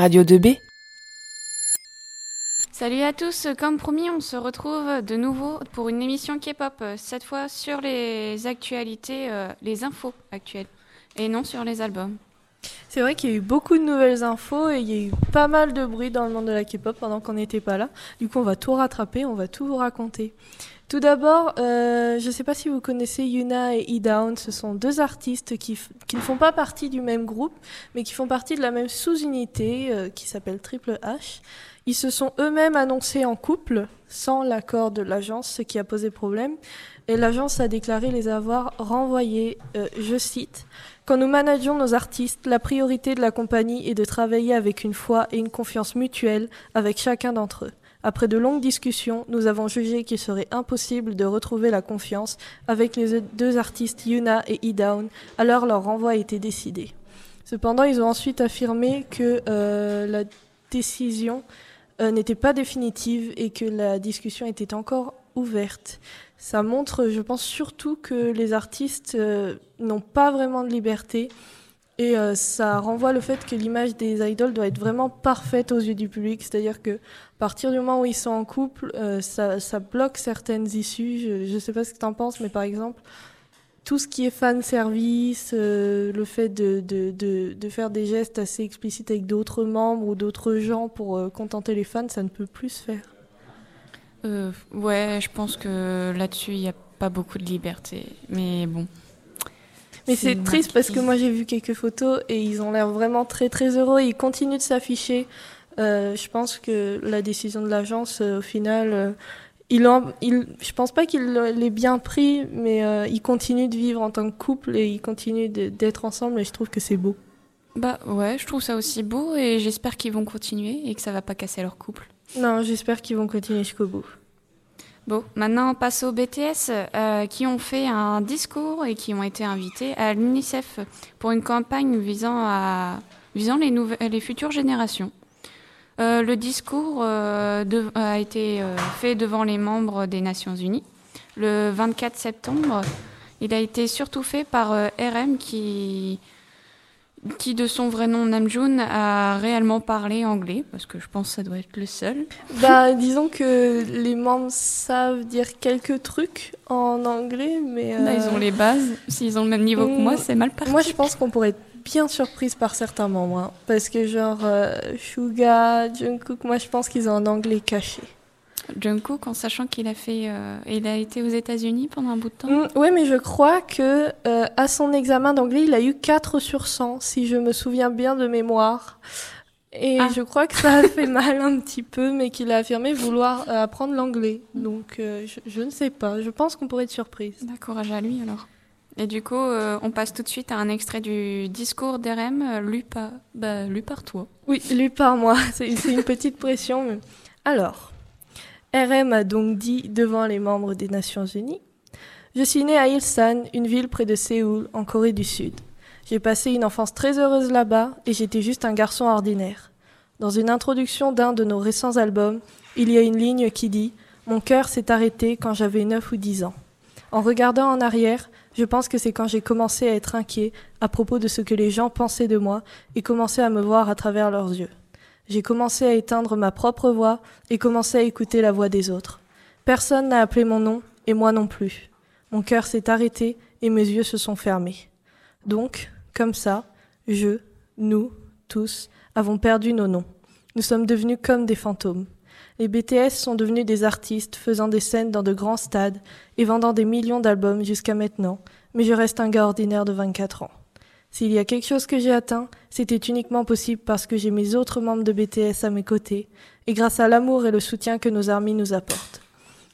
Radio 2B. Salut à tous, comme promis, on se retrouve de nouveau pour une émission K-pop, cette fois sur les actualités, euh, les infos actuelles, et non sur les albums. C'est vrai qu'il y a eu beaucoup de nouvelles infos et il y a eu pas mal de bruit dans le monde de la K-pop pendant qu'on n'était pas là. Du coup, on va tout rattraper, on va tout vous raconter. Tout d'abord, euh, je ne sais pas si vous connaissez Yuna et E-Down. Ce sont deux artistes qui, qui, ne font pas partie du même groupe, mais qui font partie de la même sous-unité euh, qui s'appelle Triple H. Ils se sont eux-mêmes annoncés en couple sans l'accord de l'agence, ce qui a posé problème. Et l'agence a déclaré les avoir renvoyés, euh, je cite, Quand nous manageons nos artistes, la priorité de la compagnie est de travailler avec une foi et une confiance mutuelle avec chacun d'entre eux. Après de longues discussions, nous avons jugé qu'il serait impossible de retrouver la confiance avec les deux artistes Yuna et E-Down, alors leur renvoi a été décidé. Cependant, ils ont ensuite affirmé que euh, la décision euh, n'était pas définitive et que la discussion était encore ouverte. Ça montre, je pense surtout que les artistes euh, n'ont pas vraiment de liberté et euh, ça renvoie le fait que l'image des idoles doit être vraiment parfaite aux yeux du public. C'est-à-dire que à partir du moment où ils sont en couple, euh, ça, bloque certaines issues. Je ne sais pas ce que tu en penses, mais par exemple, tout ce qui est fan service, euh, le fait de, de, faire des gestes assez explicites avec d'autres membres ou d'autres gens pour contenter les fans, ça ne peut plus se faire. Ouais, je pense que là-dessus, il n'y a pas beaucoup de liberté. Mais bon. Mais c'est triste parce que moi j'ai vu quelques photos et ils ont l'air vraiment très très heureux. Ils continuent de s'afficher. Euh, je pense que la décision de l'agence, euh, au final, euh, il, en, il, je pense pas qu'il l'ait bien pris, mais euh, ils continuent de vivre en tant que couple et ils continuent d'être ensemble et je trouve que c'est beau. Bah ouais, je trouve ça aussi beau et j'espère qu'ils vont continuer et que ça va pas casser leur couple. Non, j'espère qu'ils vont continuer jusqu'au bout. Bon, maintenant on passe aux BTS euh, qui ont fait un discours et qui ont été invités à l'UNICEF pour une campagne visant, les, futures générations. Euh, le discours euh, a été fait devant les membres des Nations Unies le 24 septembre. Il a été surtout fait par RM qui, qui, de son vrai nom Namjoon, a réellement parlé anglais, parce que je pense que ça doit être le seul. Bah, disons que les membres savent dire quelques trucs en anglais, mais... Bah, ils ont les bases. S'ils ont le même niveau que moi, c'est mal parti. Moi, je pense qu'on pourrait être bien surprise par certains membres, hein, parce que genre euh, Suga, Jungkook, moi je pense qu'ils ont un anglais caché. Jungkook, en sachant qu'il a fait, euh, il a été aux États-Unis pendant un bout de temps. Mm, oui, mais je crois que euh, à son examen d'anglais, il a eu 4 sur 100, si je me souviens bien de mémoire. Et ah. je crois que ça a fait mal un petit peu, mais qu'il a affirmé vouloir euh, apprendre l'anglais. Donc, je, je, ne sais pas. Je pense qu'on pourrait être surprise. Courage à lui alors. Et du coup, euh, on passe tout de suite à un extrait du discours d'RM euh, lu, par, bah, lu par toi. Oui, lu par moi. C'est une petite pression. Mais... Alors, RM a donc dit devant les membres des Nations Unies Je suis né à Ilsan, une ville près de Séoul, en Corée du Sud. J'ai passé une enfance très heureuse là-bas et j'étais juste un garçon ordinaire. Dans une introduction d'un de nos récents albums, il y a une ligne qui dit Mon cœur s'est arrêté quand j'avais 9 ou 10 ans. En regardant en arrière, je pense que c'est quand j'ai commencé à être inquiet à propos de ce que les gens pensaient de moi et commencé à me voir à travers leurs yeux. J'ai commencé à éteindre ma propre voix et commencé à écouter la voix des autres. Personne n'a appelé mon nom et moi non plus. Mon cœur s'est arrêté et mes yeux se sont fermés. Donc, comme ça, je, nous, tous, avons perdu nos noms. Nous sommes devenus comme des fantômes. Les BTS sont devenus des artistes faisant des scènes dans de grands stades et vendant des millions d'albums jusqu'à maintenant, mais je reste un gars ordinaire de 24 ans. S'il y a quelque chose que j'ai atteint, c'était uniquement possible parce que j'ai mes autres membres de BTS à mes côtés, et grâce à l'amour et le soutien que nos armées nous apportent.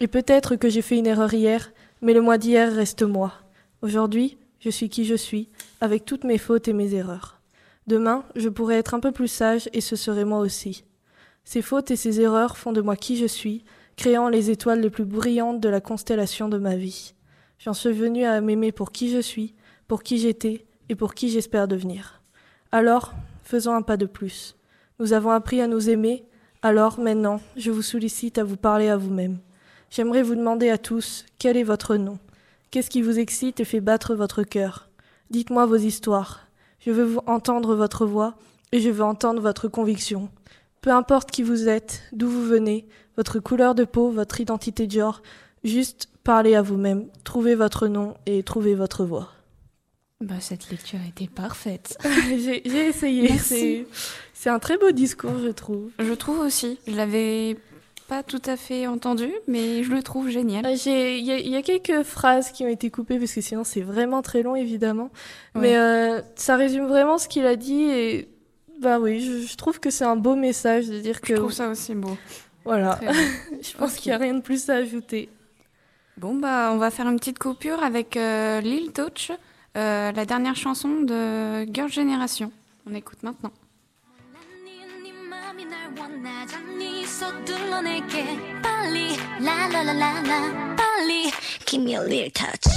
Et peut-être que j'ai fait une erreur hier, mais le mois d'hier reste moi. Aujourd'hui, je suis qui je suis, avec toutes mes fautes et mes erreurs. Demain, je pourrais être un peu plus sage et ce serait moi aussi. Ces fautes et ces erreurs font de moi qui je suis, créant les étoiles les plus brillantes de la constellation de ma vie. J'en suis venu à m'aimer pour qui je suis, pour qui j'étais et pour qui j'espère devenir. Alors, faisons un pas de plus. Nous avons appris à nous aimer, alors maintenant, je vous sollicite à vous parler à vous-même. J'aimerais vous demander à tous quel est votre nom? Qu'est-ce qui vous excite et fait battre votre cœur? Dites-moi vos histoires. Je veux vous entendre votre voix et je veux entendre votre conviction. Peu importe qui vous êtes, d'où vous venez, votre couleur de peau, votre identité de genre, juste parlez à vous-même, trouvez votre nom et trouvez votre voix. Bah, cette lecture était parfaite. j'ai essayé. C'est- un très beau discours, je trouve. Je trouve aussi. Je l'avais pas tout à fait entendu, mais je le trouve génial. Euh, Il y, a- il y a quelques phrases qui ont été coupées parce que sinon c'est vraiment très long évidemment. Ouais. Mais euh, ça résume vraiment ce qu'il a dit et bah oui, je, je trouve que c'est un beau message de dire que Je trouve ça aussi beau. voilà. Je pense qu'il n'y a rien de plus à ajouter. Bon, bah, on va faire une petite coupure avec euh, Lil Touch, euh, la dernière chanson de Girl Generation. On écoute maintenant. 난 네 맘이 날 원하잖니 서둘러내게 빨리 라라라라라 빨리 Give me a little touch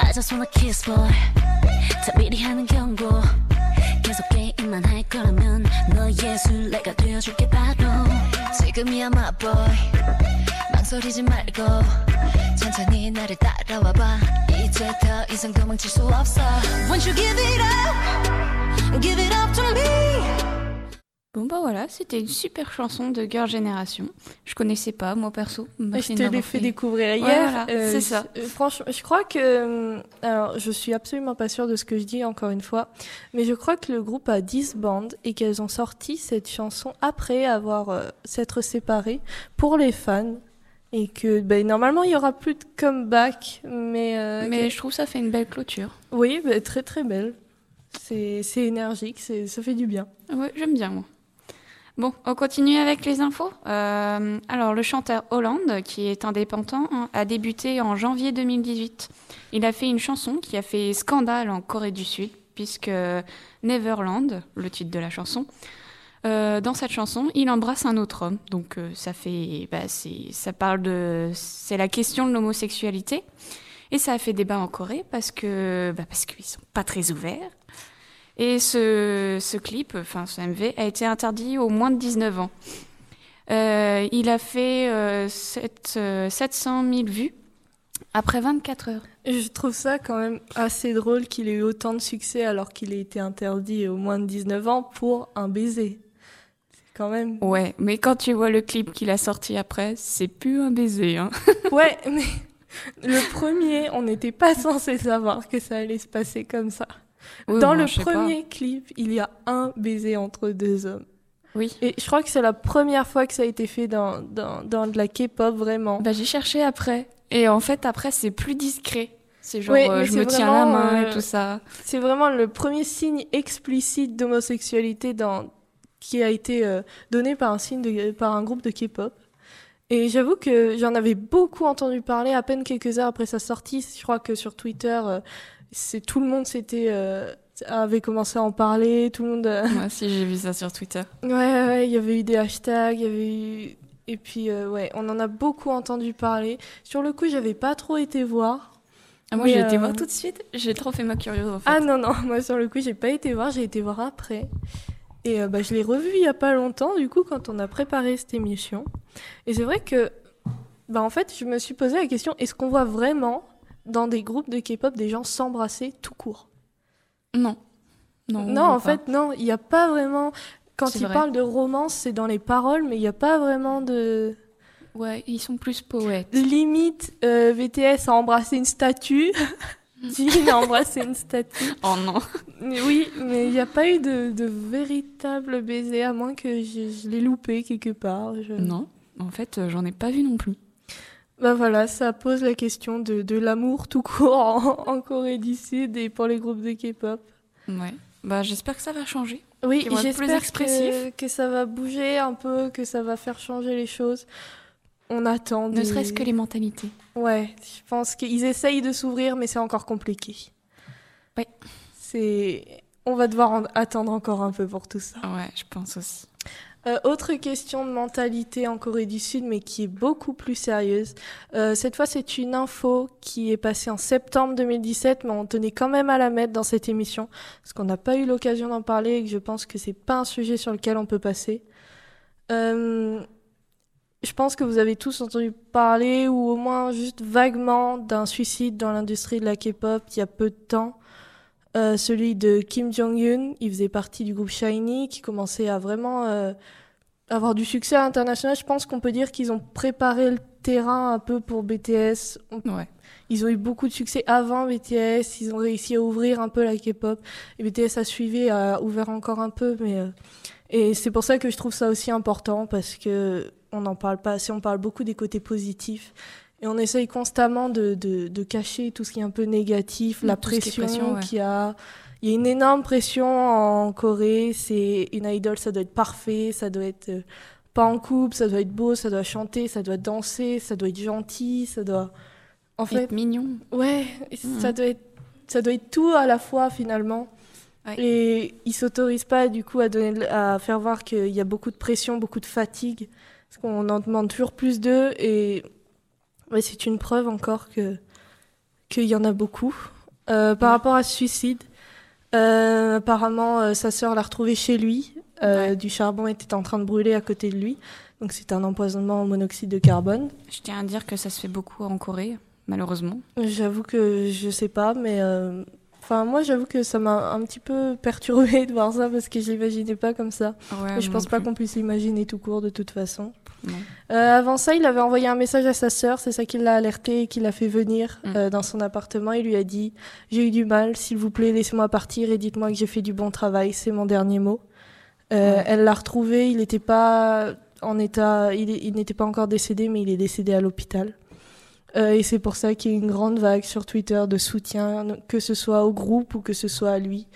I just wanna kiss boy 다 미리 하는 경고 계속 게임만 할 거라면 너의 술래가 되어줄게 바로 지금이야 my boy 망설이지 말고 천천히 나를 따라와봐 이제 더 이상 도망칠 수 없어 Won't you give it up Give it up to me Bon, bah voilà, c'était une super chanson de Girl Generation. Je connaissais pas, moi perso. Merci je de te m'avoir l'ai fait découvrir hier. voilà, c'est ça. je- euh, franchement, je crois que euh, alors je suis absolument pas sûre de ce que je dis encore une fois, mais je crois que le groupe a 10 bandes et qu'elles ont sorti cette chanson après avoir euh, s'être séparées pour les fans et que ben, normalement il y aura plus de comeback, mais, euh, Mais que- je trouve ça fait une belle clôture. oui, ben, très très belle. C'est c'est énergique, c'est ça fait du bien. Ouais, j'aime bien, moi. Bon, on continue avec les infos. Euh, alors, le chanteur Hollande, qui est indépendant, hein, a débuté en janvier 2018. Il a fait une chanson qui a fait scandale en Corée du Sud, puisque Neverland, le titre de la chanson, euh, dans cette chanson, il embrasse un autre homme. Donc, euh, ça fait, bah, ça parle de, c'est la question de l'homosexualité. Et ça a fait débat en Corée parce que, bah, parce qu'ils sont pas très ouverts. Et ce, ce clip, enfin ce MV, a été interdit aux moins de 19 ans. Euh, il a fait euh, sept- euh, 700 000 vues après 24 heures. Je trouve ça quand même assez drôle qu'il ait eu autant de succès alors qu'il ait été interdit au moins de 19 ans pour un baiser. Quand même. Ouais, mais quand tu vois le clip qu'il a sorti après, c'est plus un baiser. Hein. Ouais, mais le premier, on n'était pas censé savoir que ça allait se passer comme ça. Oui, Dans le premier clip, il y a un baiser entre deux hommes. Oui. Et je crois que c'est la première fois que ça a été fait dans, dans, dans de la K-pop, vraiment. Bah, j'ai cherché après. Et en fait, après, c'est plus discret. C'est genre, Oui, euh, je me tiens la main euh, et tout ça. C'est vraiment le premier signe explicite d'homosexualité dans... qui a été euh, donné par un, signe de... par un groupe de K-pop. Et j'avoue que j'en avais beaucoup entendu parler à peine quelques heures après sa sortie. Je crois que sur Twitter, euh, c'est tout le monde s'était euh, avait commencé à en parler. Tout le monde. Moi aussi, j'ai vu ça sur Twitter. Ouais, il y avait eu des hashtags, il y avait eu. Et puis, ouais, on en a beaucoup entendu parler. Sur le coup, j'avais pas trop été voir. Ah, moi, j'ai été voir tout de suite. J'ai trop fait ma curieuse, en fait. Ah non, non, moi sur le coup, j'ai pas été voir, j'ai été voir après. Et euh, bah, je l'ai revu il y a pas longtemps, du coup, quand on a préparé cette émission. Et c'est vrai que, bah, en fait, je me suis posé la question est-ce qu'on voit vraiment dans des groupes de K-pop des gens s'embrasser tout court? Non. Non, en pas. fait, non, il n'y a pas vraiment. Quand ils vrai. parlent de romance, c'est dans les paroles, mais il n'y a pas vraiment de. Ouais, ils sont plus poètes. Limite, euh, BTS a embrassé une statue. Jin a embrassé une statue. Oh non. Oui, mais il n'y a pas eu de, de véritable baiser, à moins que je, je l'ai loupé quelque part. je- Non. En fait, euh, j'en ai pas vu non plus. Bah voilà, ça pose la question de, de l'amour tout court en, en Corée du Sud et pour les groupes de K-pop. Ouais. Bah, j'espère que ça va changer. Oui, j'espère que, que ça va bouger un peu, que ça va faire changer les choses. On attend. Ne serait-ce que les mentalités. Ouais, je pense qu'ils essayent de s'ouvrir, mais c'est encore compliqué. Oui. C'est. On va devoir en- attendre encore un peu pour tout ça. Ouais, je pense aussi. Euh, autre question de mentalité en Corée du Sud, mais qui est beaucoup plus sérieuse. Euh, cette fois, c'est une info qui est passée en septembre 2017, mais on tenait quand même à la mettre dans cette émission, parce qu'on n'a pas eu l'occasion d'en parler et que je pense que c'est pas un sujet sur lequel on peut passer. Euh, je pense que vous avez tous entendu parler, ou au moins juste vaguement, d'un suicide dans l'industrie de la K-pop il y a peu de temps. Euh, celui de Kim Jong-un, il faisait partie du groupe Shiny qui commençait à vraiment euh, avoir du succès international. Je pense qu'on peut dire qu'ils ont préparé le terrain un peu pour BTS. Ouais. Ils ont eu beaucoup de succès avant BTS, ils ont réussi à ouvrir un peu la K-pop. Et BTS a suivi, a ouvert encore un peu, mais euh, et c'est pour ça que je trouve ça aussi important parce que on n'en parle pas assez. On parle beaucoup des côtés positifs et on essaye constamment de, de, de cacher tout ce qui est un peu négatif, la qui est pression ouais. qu'il y a. Il y a une énorme pression en Corée. C'est une idole, ça doit être parfait, ça doit être euh, pas en couple, ça doit être beau, ça doit chanter, ça doit danser, ça doit être gentil, ça doit. En fait, Être mignon. Ouais, Mhm. ça doit être ça doit être tout à la fois finalement. Ouais. Et ils s'autorisent pas du coup à donner à faire voir qu'il y a beaucoup de pression, beaucoup de fatigue parce qu'on en demande toujours plus d'eux et ouais, c'est une preuve encore que qu'il y en a beaucoup. Euh, par rapport à ce suicide, euh, apparemment euh, sa sœur l'a retrouvé chez lui. Ouais. Du charbon était en train de brûler à côté de lui. Donc c'est un empoisonnement au monoxyde de carbone. Je tiens à dire que ça se fait beaucoup en Corée, malheureusement. J'avoue que je sais pas, mais enfin moi j'avoue que ça m'a un petit peu perturbé de voir ça parce que j'imaginais pas comme ça. Ouais, Et je pense pas qu'on puisse l'imaginer tout court de toute façon. Euh, avant ça, il avait envoyé un message à sa sœur, c'est ça qui l'a alerté et qui l'a fait venir Mm. euh, dans son appartement. Il lui a dit J'ai eu du mal, s'il vous plaît, laissez-moi partir et dites-moi que j'ai fait du bon travail. C'est mon dernier mot. Euh, Ouais. Elle l'a retrouvé, il n'était pas en état, il n'était pas encore décédé, mais il est décédé à l'hôpital. Euh, et c'est pour ça qu'il y a eu une grande vague sur Twitter de soutien, que ce soit au groupe ou que ce soit à lui,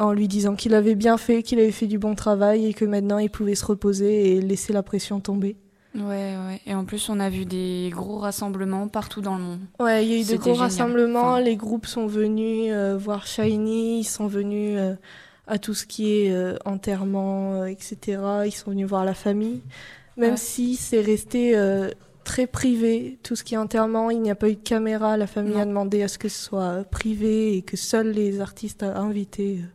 en lui disant qu'il avait bien fait, qu'il avait fait du bon travail et que maintenant il pouvait se reposer et laisser la pression tomber. Ouais, ouais. Et en plus, on a vu des gros rassemblements partout dans le monde. Ouais, il y a eu de C'était gros génial. rassemblements, Enfin- les groupes sont venus euh, voir Shiny, ils sont venus euh, à tout ce qui est euh, enterrement, etc. Ils sont venus voir la famille, même Ouais. si c'est resté très privé, tout ce qui est enterrement, il n'y a pas eu de caméra, la famille Non. a demandé à ce que ce soit privé et que seuls les artistes invités euh,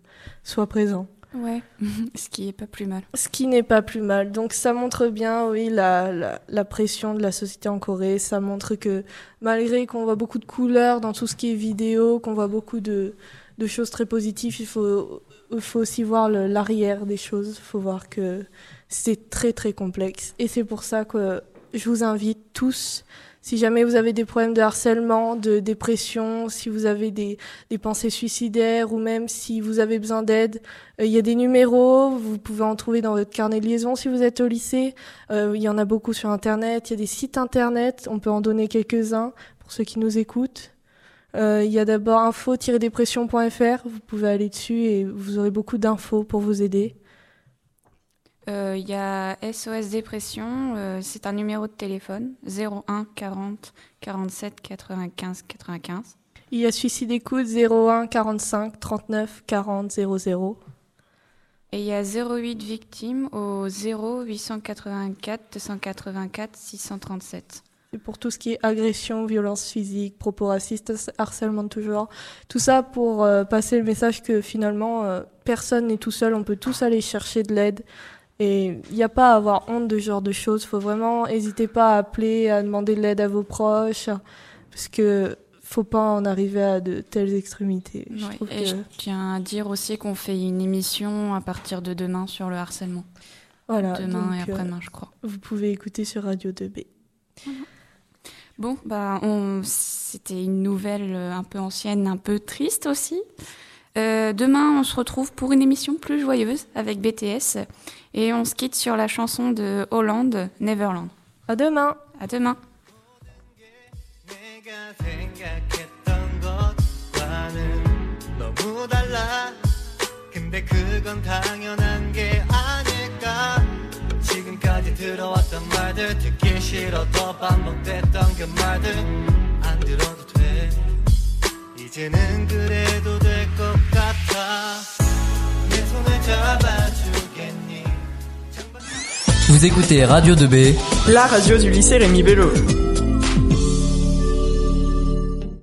soient présents. Ouais. Ce qui est pas plus mal. Ce qui n'est pas plus mal. Donc ça montre bien, oui, la, la, la pression de la société en Corée. Ça montre que malgré qu'on voit beaucoup de couleurs dans tout ce qui est vidéo, qu'on voit beaucoup de, de choses très positives, il faut, faut aussi voir l'arrière des choses. Il faut voir que c'est très très complexe. Et c'est pour ça que je vous invite tous, si jamais vous avez des problèmes de harcèlement, de dépression, si vous avez des, pensées suicidaires ou même si vous avez besoin d'aide, euh, Il y a des numéros, vous pouvez en trouver dans votre carnet de liaison si vous êtes au lycée. Euh, il y en a beaucoup sur Internet. Il y a des sites Internet, on peut en donner quelques-uns pour ceux qui nous écoutent. Euh, il y a d'abord info-dépression.fr, vous pouvez aller dessus et vous aurez beaucoup d'infos pour vous aider. Euh, Il y a SOS Dépression, euh, c'est un numéro de téléphone 01 40 47 95 95. Il y a Suicide Écoute 01 45 39 40 00. Et il y a 08 victimes au 0 884 284 637. C'est pour tout ce qui est agression, violence physique, propos racistes, harcèlement de tout genre. Tout ça pour euh, passer le message que finalement, euh, personne n'est tout seul, on peut tous aller chercher de l'aide. Et il n'y a pas à avoir honte de ce genre de choses. faut vraiment, n'hésitez pas à appeler, à demander de l'aide à vos proches, parce que faut pas en arriver à de telles extrémités. Je Ouais, trouve Et que- je tiens à dire aussi qu'on fait une émission à partir de demain sur le harcèlement. voilà, demain et euh, après-demain, je crois. vous pouvez écouter sur Radio 2B. Bon, bah, on... c'était une nouvelle euh, un peu ancienne, un peu triste aussi. Euh, demain, on se retrouve pour une émission plus joyeuse avec BTS et on se quitte sur la chanson de Hollande, Neverland. À demain! À demain. 내가 생각했던 것과는 너무 달라 근데 그건 당연한 게 아닐까 지금까지 들어왔던 말들 듣기 싫어도 반복됐던 그 말들 안 들어도 돼 이제는 그래도 될 것 같아 내 손을 잡아주겠니 Vous écoutez Radio 2B La radio du lycée Rémi Bello.